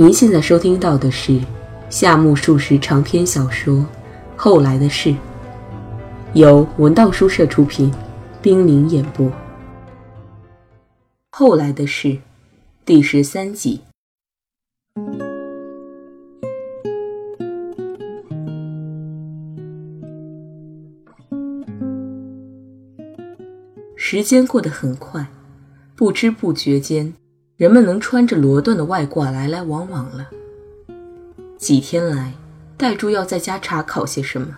您现在收听到的是夏目漱石长篇小说《后来的事》，由文道书社出品，冰凌演播。《后来的事》第十三集。时间过得很快，不知不觉间。人们能穿着罗缎的外褂来来往往了。几天来，戴柱要在家查考些什么，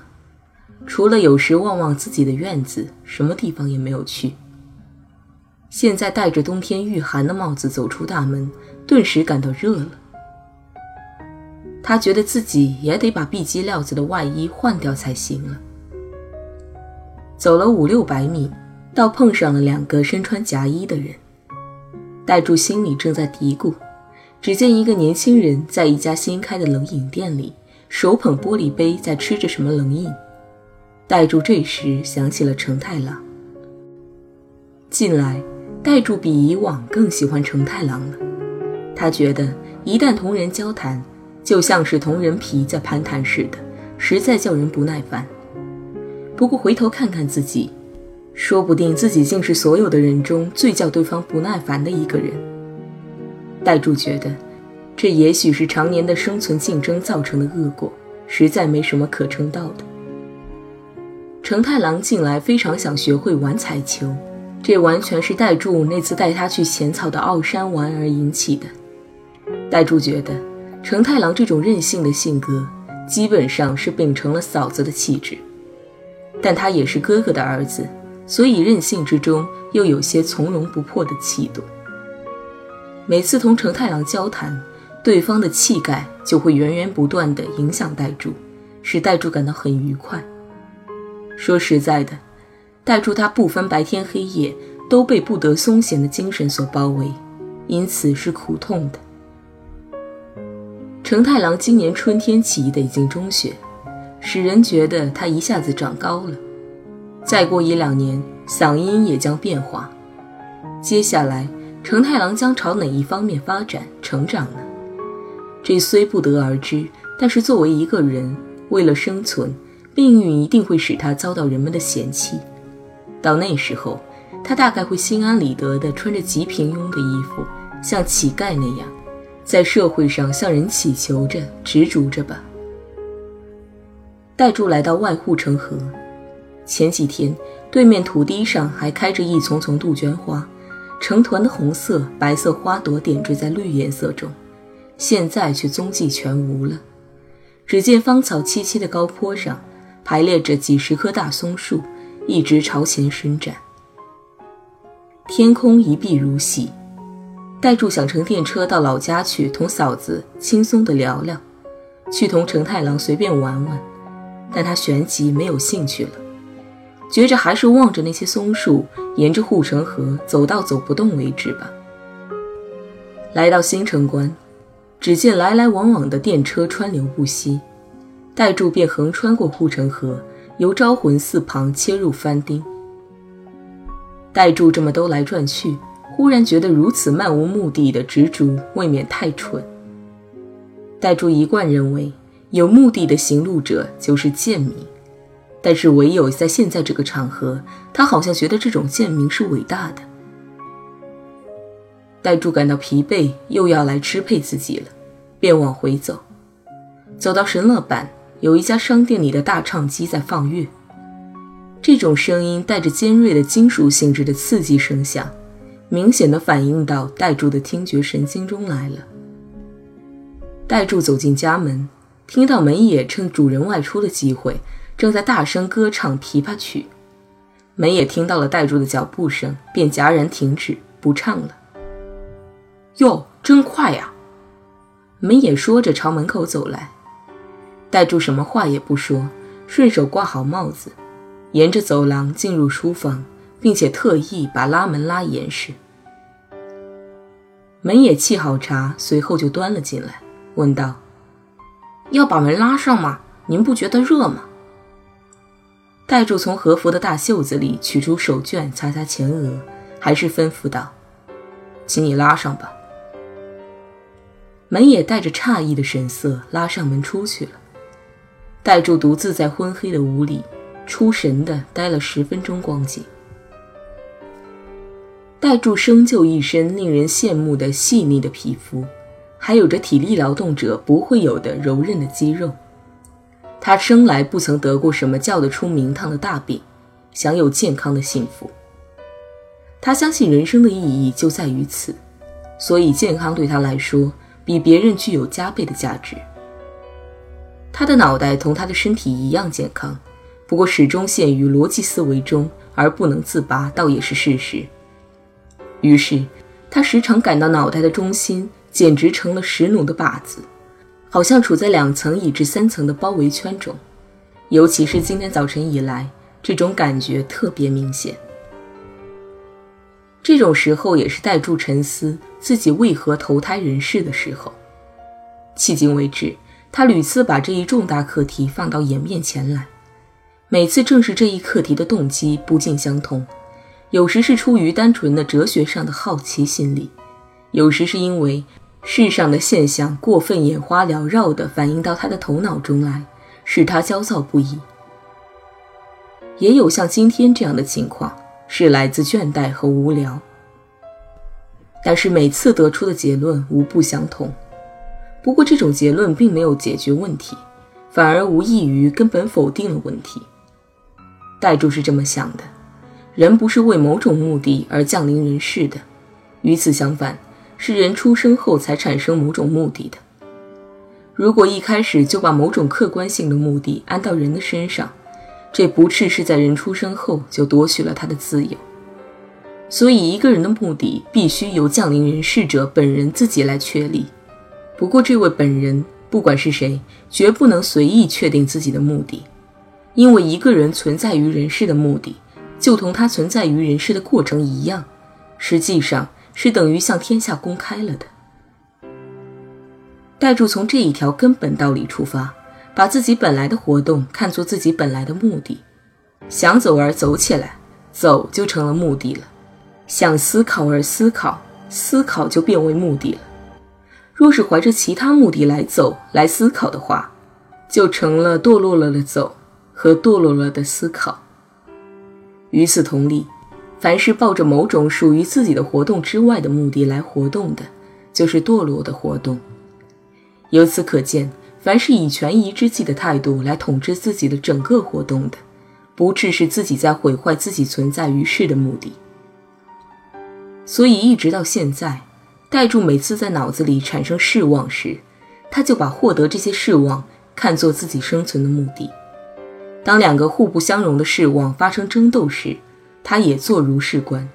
除了有时望望自己的院子，什么地方也没有去。现在戴着冬天御寒的帽子走出大门，顿时感到热了。他觉得自己也得把碧鸡料子的外衣换掉才行了。走了五六百米，倒碰上了两个身穿夹衣的人。戴柱心里正在嘀咕，只见一个年轻人在一家新开的冷饮店里，手捧玻璃杯在吃着什么冷饮。戴柱这时想起了成太郎。近来，戴柱比以往更喜欢成太郎了。他觉得一旦同人交谈，就像是同人皮在攀谈似的，实在叫人不耐烦。不过回头看看自己。说不定自己竟是所有的人中最叫对方不耐烦的一个人。戴柱觉得，这也许是常年的生存竞争造成的恶果，实在没什么可称道的。成太郎近来非常想学会玩彩球，这完全是戴柱那次带他去浅草的奥山玩而引起的。戴柱觉得，成太郎这种任性的性格，基本上是秉承了嫂子的气质，但他也是哥哥的儿子。所以任性之中又有些从容不迫的气度。每次同成太郎交谈，对方的气概就会源源不断地影响代柱，使代柱感到很愉快。说实在的，代柱他不分白天黑夜，都被不得松闲的精神所包围，因此是苦痛的。成太郎今年春天起义的已经中学，使人觉得他一下子长高了。再过一两年，嗓音也将变化。接下来，成太郎将朝哪一方面发展成长呢？这虽不得而知，但是作为一个人，为了生存，命运一定会使他遭到人们的嫌弃。到那时候，他大概会心安理得地穿着极平庸的衣服，像乞丐那样，在社会上向人乞求着、执着着吧。代柱来到外护城河。前几天，对面土地上还开着一丛丛杜鹃花，成团的红色、白色花朵点缀在绿颜色中，现在却踪迹全无了。只见芳草萋萋的高坡上，排列着几十棵大松树，一直朝前伸展。天空一碧如洗。带住想乘电车到老家去，同嫂子轻松地聊聊，去同成太郎随便玩玩，但他旋即没有兴趣了。觉着还是望着那些松树，沿着护城河走到走不动为止吧。来到新城关，只见来来往往的电车川流不息，代柱便横穿过护城河，由招魂寺旁切入藩町。代柱这么兜来转去，忽然觉得如此漫无目的的执着，未免太蠢。代柱一贯认为，有目的的行路者就是贱民。但是唯有在现在这个场合，他好像觉得这种贱民是伟大的。戴柱感到疲惫，又要来支配自己了，便往回走。走到神乐坂，有一家商店里的大唱机在放乐，这种声音带着尖锐的金属性质的刺激声响，明显的反映到戴柱的听觉神经中来了。戴柱走进家门，听到门野趁主人外出的机会。正在大声歌唱琵琶曲，门也听到了戴柱的脚步声，便戛然停止，不唱了。哟，真快呀！门也说着朝门口走来。戴柱什么话也不说，顺手挂好帽子，沿着走廊进入书房，并且特意把拉门拉严实。门也沏好茶，随后就端了进来，问道：“要把门拉上吗？您不觉得热吗？”戴柱从和服的大袖子里取出手绢，擦擦前额，还是吩咐道：“请你拉上吧。”门也带着诧异的神色拉上门出去了。戴柱独自在昏黑的屋里出神的待了十分钟光景。戴柱生就一身令人羡慕的细腻的皮肤，还有着体力劳动者不会有的柔韧的肌肉。他生来不曾得过什么叫得出名堂的大病，享有健康的幸福。他相信人生的意义就在于此，所以健康对他来说比别人具有加倍的价值。他的脑袋同他的身体一样健康，不过始终陷于逻辑思维中而不能自拔，倒也是事实。于是，他时常感到脑袋的中心简直成了石弩的靶子，好像处在两层以至三层的包围圈中。尤其是今天早晨以来，这种感觉特别明显。这种时候也是带住沉思自己为何投胎人世的时候。迄今为止，他屡次把这一重大课题放到眼面前来，每次正是这一课题的动机不尽相同。有时是出于单纯的哲学上的好奇心理，有时是因为世上的现象过分眼花缭绕地反映到他的头脑中来，使他焦躁不已。也有像今天这样的情况，是来自倦怠和无聊。但是每次得出的结论无不相同。不过这种结论并没有解决问题，反而无异于根本否定了问题。代柱是这么想的。人不是为某种目的而降临人世的，与此相反，是人出生后才产生某种目的的。如果一开始就把某种客观性的目的安到人的身上，这不啻是在人出生后就夺取了他的自由。所以，一个人的目的必须由降临人世者本人自己来确立。不过，这位本人不管是谁，绝不能随意确定自己的目的，因为一个人存在于人世的目的。就同他存在于人世的过程一样，实际上是等于向天下公开了的。代柱从这一条根本道理出发，把自己本来的活动看作自己本来的目的，想走而走起来，走就成了目的了；想思考而思考，思考就变为目的了。若是怀着其他目的来走来思考的话，就成了堕落了的走和堕落了的思考。与此同理，凡是抱着某种属于自己的活动之外的目的来活动的，就是堕落的活动。由此可见，凡是以权宜之计的态度来统治自己的整个活动的，不啻是自己在毁坏自己存在于世的目的。所以，一直到现在，代柱每次在脑子里产生失望时，他就把获得这些失望看作自己生存的目的。当两个互不相容的失望发生争斗时，他也做如是观，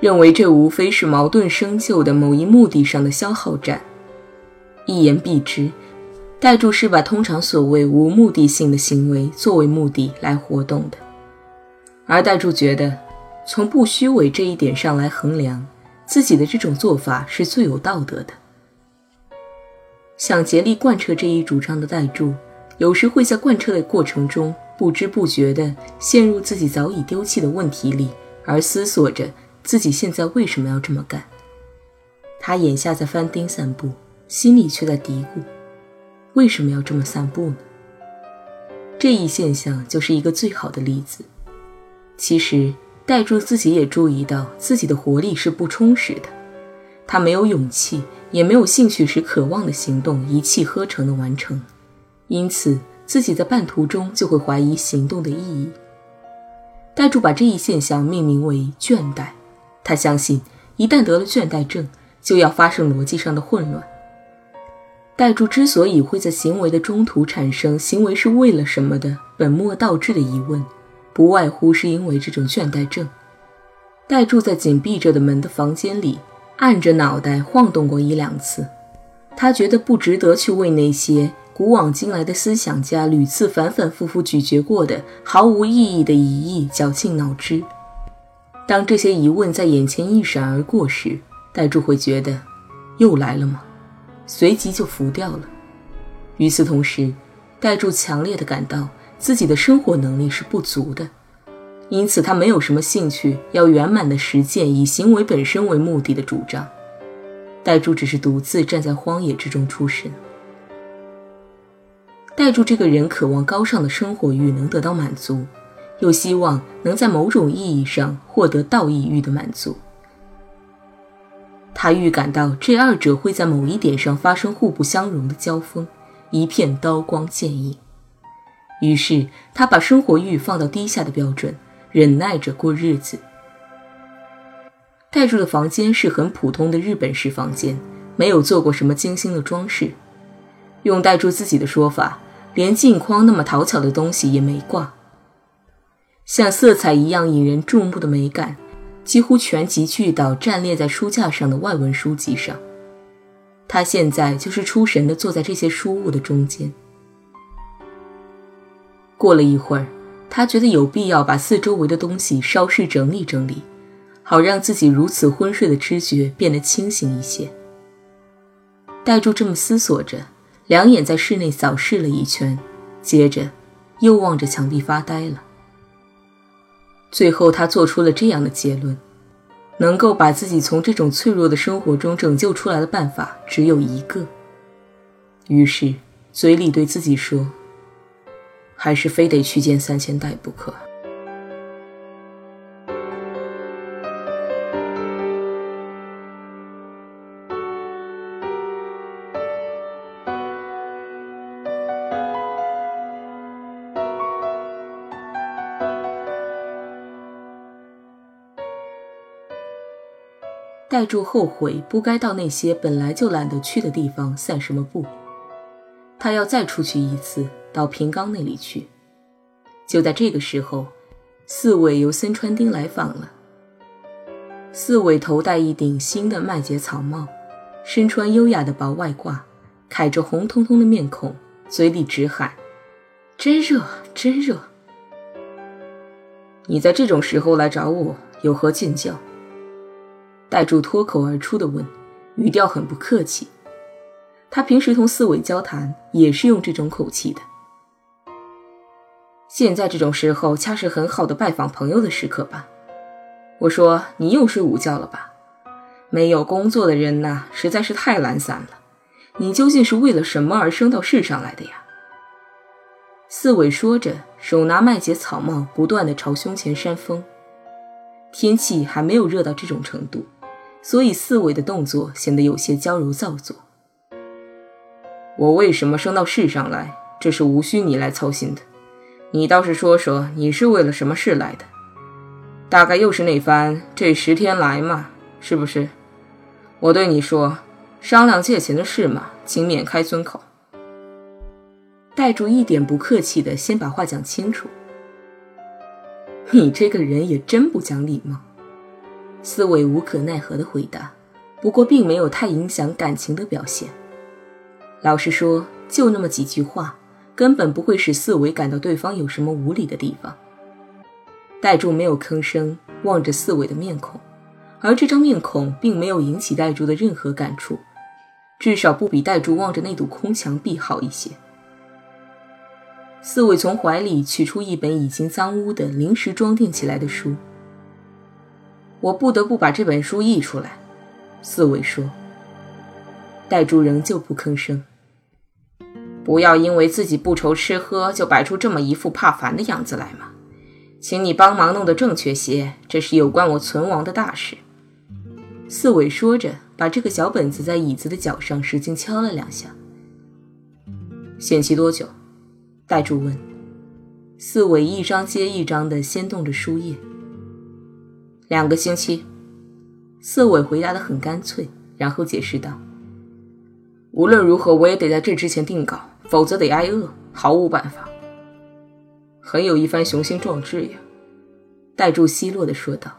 认为这无非是矛盾生就的某一目的上的消耗战。一言蔽之，代助是把通常所谓无目的性的行为作为目的来活动的，而代助觉得，从不虚伪这一点上来衡量，自己的这种做法是最有道德的。想竭力贯彻这一主张的代助，有时会在贯彻的过程中。不知不觉地陷入自己早已丢弃的问题里，而思索着自己现在为什么要这么干。他眼下在翻丁散步，心里却在嘀咕：为什么要这么散步呢？这一现象就是一个最好的例子。其实，代柱自己也注意到自己的活力是不充实的，他没有勇气，也没有兴趣使渴望的行动一气呵成的完成，因此。自己在半途中就会怀疑行动的意义。代柱把这一现象命名为倦怠，他相信一旦得了倦怠症，就要发生逻辑上的混乱。代柱之所以会在行为的中途产生“行为是为了什么”的本末倒置的疑问，不外乎是因为这种倦怠症。代柱在紧闭着的门的房间里，按着脑袋晃动过一两次，他觉得不值得去为那些。古往今来的思想家屡次反反复复咀嚼过的毫无意义的疑义绞尽脑汁。当这些疑问在眼前一闪而过时，戴柱会觉得又来了吗？随即就浮掉了。与此同时，戴柱强烈的感到自己的生活能力是不足的，因此他没有什么兴趣要圆满的实践以行为本身为目的的主张。代柱只是独自站在荒野之中出神。带住这个人渴望高尚的生活欲能得到满足，又希望能在某种意义上获得道义欲的满足。他预感到这二者会在某一点上发生互不相容的交锋，一片刀光剑影。于是他把生活欲放到低下的标准，忍耐着过日子。带住的房间是很普通的日本式房间，没有做过什么精心的装饰。用带住自己的说法，连镜框那么讨巧的东西也没挂。像色彩一样引人注目的美感，几乎全集聚到站列在书架上的外文书籍上。他现在就是出神地坐在这些书物的中间。过了一会儿，他觉得有必要把四周围的东西稍事整理整理，好让自己如此昏睡的知觉变得清醒一些。戴柱这么思索着。两眼在室内扫视了一圈，接着又望着墙壁发呆了。最后，他做出了这样的结论：能够把自己从这种脆弱的生活中拯救出来的办法只有一个。于是，嘴里对自己说：“还是非得去见三千代不可。”代柱后悔不该到那些本来就懒得去的地方散什么步，他要再出去一次，到平冈那里去。就在这个时候，四尾由森川町来访了。四尾头戴一顶新的麦秸草帽，身穿优雅的薄外褂，揩着红彤彤的面孔，嘴里直喊：“真热，真热！”你在这种时候来找我，有何见教？代柱脱口而出的问，语调很不客气。他平时同四尾交谈也是用这种口气的。现在这种时候恰是很好的拜访朋友的时刻吧？我说你又睡午觉了吧？没有工作的人呐，实在是太懒散了。你究竟是为了什么而生到世上来的呀？四尾说着，手拿麦秸草帽，不断的朝胸前扇风。天气还没有热到这种程度。所以四尾的动作显得有些娇柔造作。我为什么生到世上来，这是无需你来操心的。你倒是说说，你是为了什么事来的？大概又是那番这十天来嘛，是不是？我对你说，商量借钱的事嘛，请免开尊口。戴柱一点不客气的先把话讲清楚。你这个人也真不讲礼貌。四尾无可奈何的回答，不过并没有太影响感情的表现。老实说，就那么几句话，根本不会使四尾感到对方有什么无理的地方。戴柱没有吭声，望着四尾的面孔，而这张面孔并没有引起戴柱的任何感触，至少不比戴柱望着那堵空墙壁好一些。四尾从怀里取出一本已经脏污的、临时装订起来的书。我不得不把这本书译出来，四尾说。戴柱仍旧不吭声。不要因为自己不愁吃喝，就摆出这么一副怕烦的样子来嘛。请你帮忙弄得正确些，这是有关我存亡的大事。四尾说着，把这个小本子在椅子的脚上使劲敲了两下。限期多久？戴柱问。四尾一张接一张的掀动着书页。两个星期，四尾回答的很干脆，然后解释道：“无论如何，我也得在这之前定稿，否则得挨饿，毫无办法。”很有一番雄心壮志呀，戴柱奚落的说道：“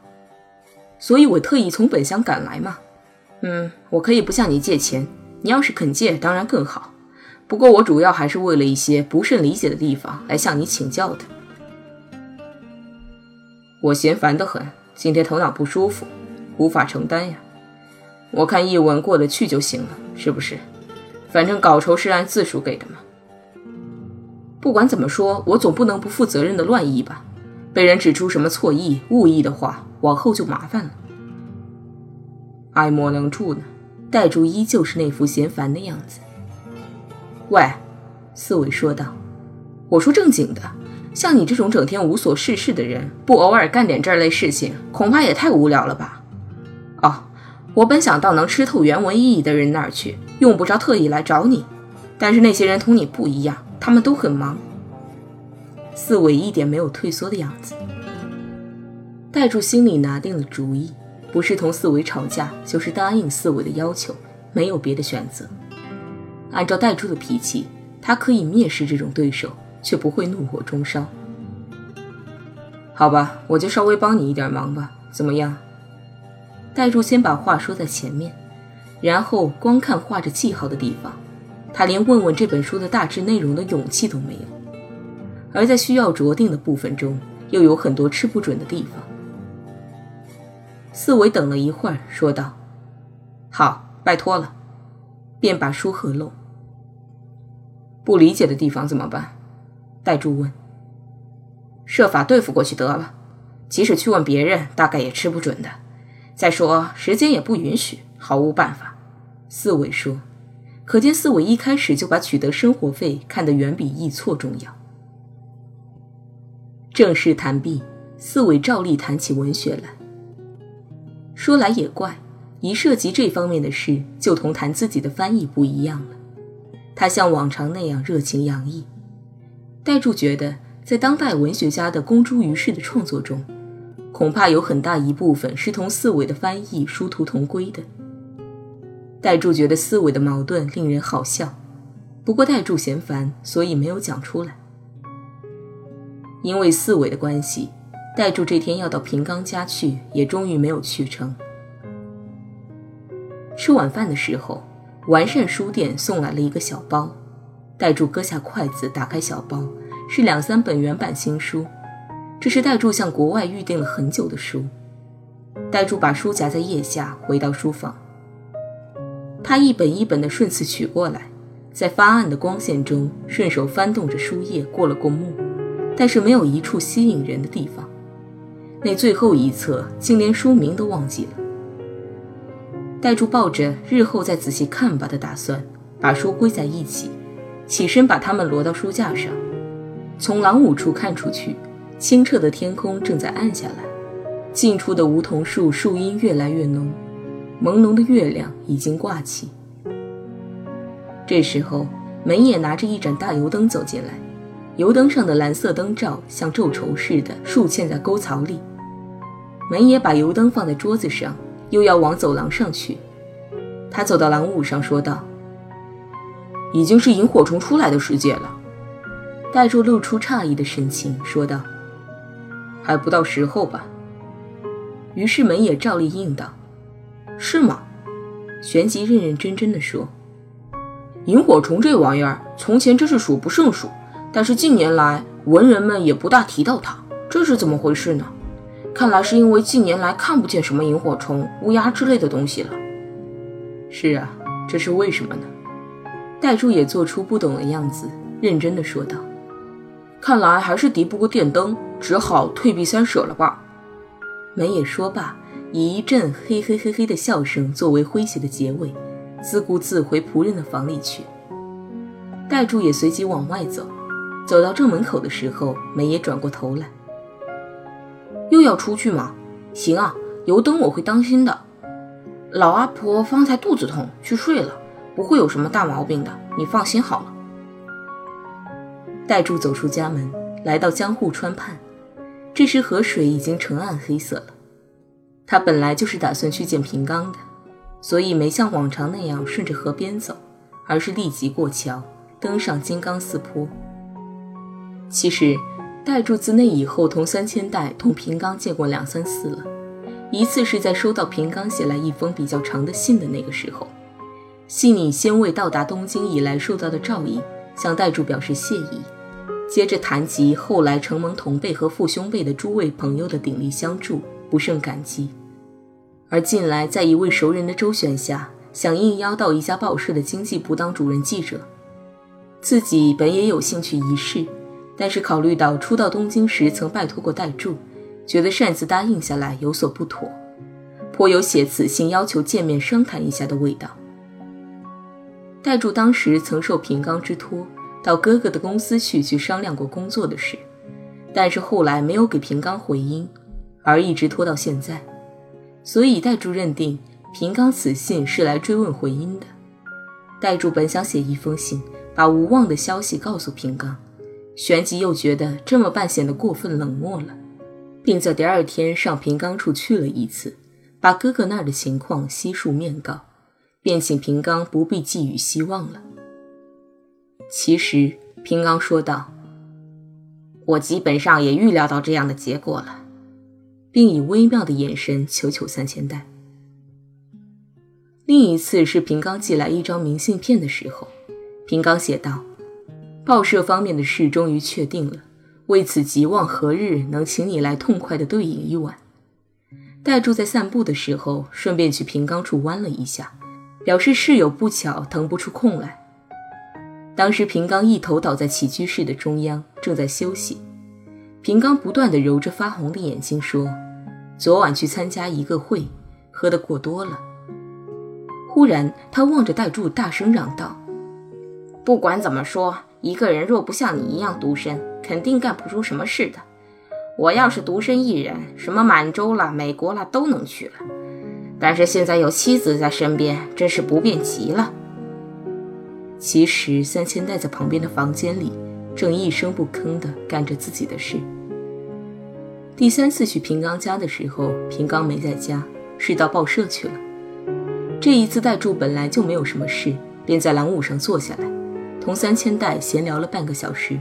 所以我特意从本乡赶来嘛。嗯，我可以不向你借钱，你要是肯借，当然更好。不过我主要还是为了一些不甚理解的地方来向你请教的。我嫌烦得很。”今天头脑不舒服，无法承担呀。我看译文过得去就行了，是不是？反正稿酬是按字数给的嘛。不管怎么说，我总不能不负责任的乱译吧？被人指出什么错译、误译的话，往后就麻烦了。爱莫能助呢。戴柱依旧是那副嫌烦的样子。喂，四伟说道：“我说正经的，像你这种整天无所事事的人，不偶尔干点这类事情，恐怕也太无聊了吧？”哦，我本想到能吃透原文意义的人那儿去，用不着特意来找你。但是那些人同你不一样，他们都很忙。四伟一点没有退缩的样子。戴柱心里拿定了主意，不是同四伟吵架，就是答应四伟的要求，没有别的选择。按照戴柱的脾气，他可以蔑视这种对手，却不会怒火中烧。好吧，我就稍微帮你一点忙吧，怎么样？戴柱先把话说在前面，然后光看画着记号的地方，他连问问这本书的大致内容的勇气都没有。而在需要着定的部分中，又有很多吃不准的地方。四维等了一会儿，说道：“好，拜托了。”便把书合拢。不理解的地方怎么办？戴柱问。设法对付过去得了，即使去问别人，大概也吃不准的。再说时间也不允许，毫无办法。四伟说。可见四伟一开始就把取得生活费看得远比易错重要。正式谈毕，四伟照例谈起文学来。说来也怪，一涉及这方面的事，就同谈自己的翻译不一样了。他像往常那样热情洋溢。戴柱觉得，在当代文学家的公诸于世的创作中，恐怕有很大一部分是同四伟的翻译殊途同归的。戴柱觉得四伟的矛盾令人好笑，不过戴柱嫌烦，所以没有讲出来。因为四伟的关系，戴柱这天要到平刚家去，也终于没有去成。吃晚饭的时候，完善书店送来了一个小包，戴柱搁下筷子，打开小包，是两三本原版新书，这是戴柱向国外预定了很久的书。戴柱把书夹在腋下，回到书房。他一本一本的顺次取过来，在发暗的光线中，顺手翻动着书页，过了过目。但是没有一处吸引人的地方，那最后一册竟连书名都忘记了。戴柱抱着日后再仔细看吧的打算，把书归在一起，起身把它们摞到书架上。从廊庑处看出去，清澈的天空正在暗下来，近处的梧桐树树荫越来越浓，朦胧的月亮已经挂起。这时候，门野拿着一盏大油灯走进来。油灯上的蓝色灯罩像皱绸似的竖嵌在沟槽里。门野把油灯放在桌子上，又要往走廊上去。他走到廊庑上，说道：“已经是萤火虫出来的世界了。”戴柱露出诧异的神情，说道：“还不到时候吧？”于是门也照例应道：“是吗？”旋即认认真真的说：“萤火虫这玩意儿，从前真是数不胜数。”但是近年来，文人们也不大提到它，这是怎么回事呢？看来是因为近年来看不见什么萤火虫、乌鸦之类的东西了。是啊，这是为什么呢？戴柱也做出不懂的样子，认真的说道：“看来还是敌不过电灯，只好退避三舍了吧。”门野说罢，以一阵嘿嘿嘿嘿的笑声作为诙谐的结尾，自顾自回仆人的房里去。戴柱也随即往外走。走到正门口的时候，梅也转过头来。又要出去吗？行啊，油灯我会当心的。老阿婆方才肚子痛，去睡了，不会有什么大毛病的，你放心好了。戴柱走出家门，来到江户川畔，这时河水已经呈暗黑色了。他本来就是打算去见平冈的，所以没像往常那样顺着河边走，而是立即过桥，登上金刚寺坡。其实，戴柱自那以后同三千代同平冈见过两三次了。一次是在收到平冈写来一封比较长的信的那个时候，信里先为到达东京以来受到的照应，向戴柱表示谢意，接着谈及后来承蒙同辈和父兄辈的诸位朋友的鼎力相助，不胜感激。而近来在一位熟人的周旋下，想应邀到一家报社的经济部当主任记者，自己本也有兴趣一试。但是考虑到初到东京时曾拜托过代柱，觉得擅自答应下来有所不妥，颇有写此信要求见面商谈一下的味道，代柱当时曾受平冈之托，到哥哥的公司去去商量过工作的事，但是后来没有给平冈回音，而一直拖到现在，所以代柱认定平冈此信是来追问回音的。代柱本想写一封信，把无望的消息告诉平冈，旋即又觉得这么办显得过分冷漠了，并在第二天上平冈处去了一次，把哥哥那儿的情况悉数面告。便请平冈不必寄予希望了。其实，平冈说道：“我基本上也预料到这样的结果了。”并以微妙的眼神求求三千代。另一次是平冈寄来一张明信片的时候，平冈写道：“报社方面的事终于确定了，为此急望何日能请你来痛快的对饮一碗。”代柱在散步的时候，顺便去平冈处弯了一下。表示事有不巧，腾不出空来。当时平冈一头倒在起居室的中央，正在休息。平冈不断地揉着发红的眼睛说：“昨晚去参加一个会，喝得过多了。”忽然，他望着戴柱，大声嚷道：“不管怎么说，一个人若不像你一样独身，肯定干不出什么事的。我要是独身一人，什么满洲了、美国了，都能去了。”但是现在有妻子在身边，真是不便极了。其实三千代在旁边的房间里，正一声不吭地干着自己的事。第三次去平冈家的时候，平冈没在家，是到报社去了。这一次代柱本来就没有什么事，便在廊庑上坐下来，同三千代闲聊了半个小时。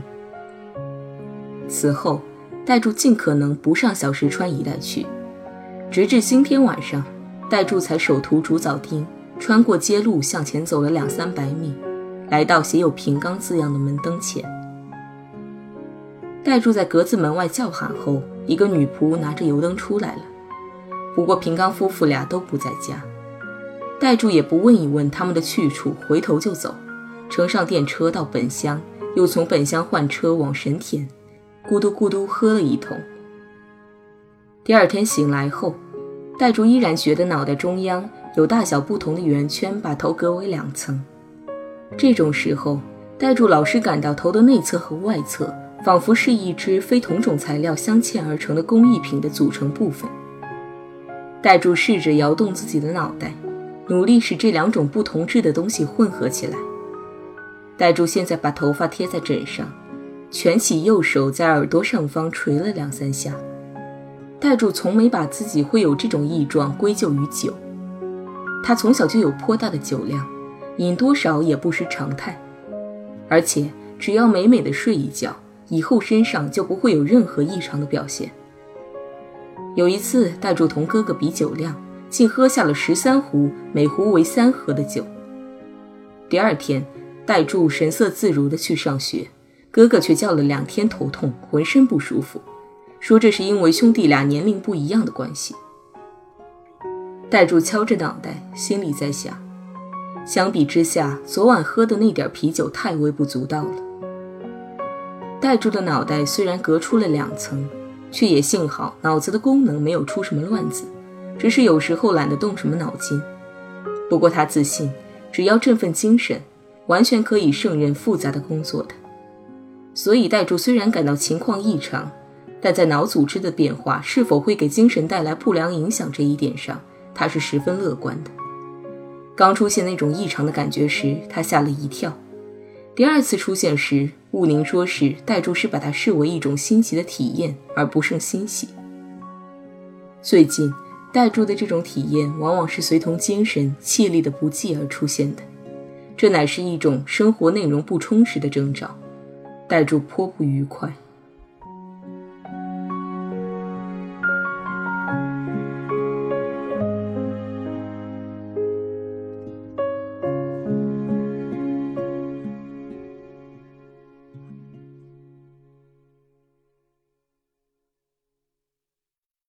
此后，代柱尽可能不上小石川一带去，直至今天晚上。代柱才手涂竹早町，穿过街路向前走了两三百米，来到写有“平冈”字样的门灯前。代柱在格子门外叫喊后，一个女仆拿着油灯出来了。不过平冈夫妇俩都不在家，代柱也不问一问他们的去处，回头就走，乘上电车到本乡，又从本乡换车往神田，咕嘟咕嘟喝了一通。第二天醒来后。戴柱依然觉得脑袋中央有大小不同的圆圈，把头隔为两层。这种时候，戴住老是感到头的内侧和外侧仿佛是一只非同种材料镶嵌而成的工艺品的组成部分。戴住试着摇动自己的脑袋，努力使这两种不同质的东西混合起来。戴住现在把头发贴在枕上，蜷起右手在耳朵上方捶了两三下。代柱从没把自己会有这种异状归咎于酒，他从小就有颇大的酒量，饮多少也不失常态，而且只要美美的睡一觉，以后身上就不会有任何异常的表现。有一次，代柱同哥哥比酒量，竟喝下了十三壶，每壶为三合的酒。第二天，戴柱神色自如地去上学，哥哥却叫了两天头痛，浑身不舒服。说这是因为兄弟俩年龄不一样的关系。戴柱敲着脑袋，心里在想：相比之下，昨晚喝的那点啤酒太微不足道了。戴柱的脑袋虽然隔出了两层，却也幸好脑子的功能没有出什么乱子，只是有时候懒得动什么脑筋。不过他自信，只要振奋精神，完全可以胜任复杂的工作的。所以戴柱虽然感到情况异常，但在脑组织的变化是否会给精神带来不良影响这一点上，他是十分乐观的。刚出现那种异常的感觉时，他吓了一跳；第二次出现时，雾宁说是代柱是把它视为一种新奇的体验，而不胜欣喜。最近，代柱的这种体验往往是随同精神气力的不济而出现的，这乃是一种生活内容不充实的征兆。代柱颇不愉快。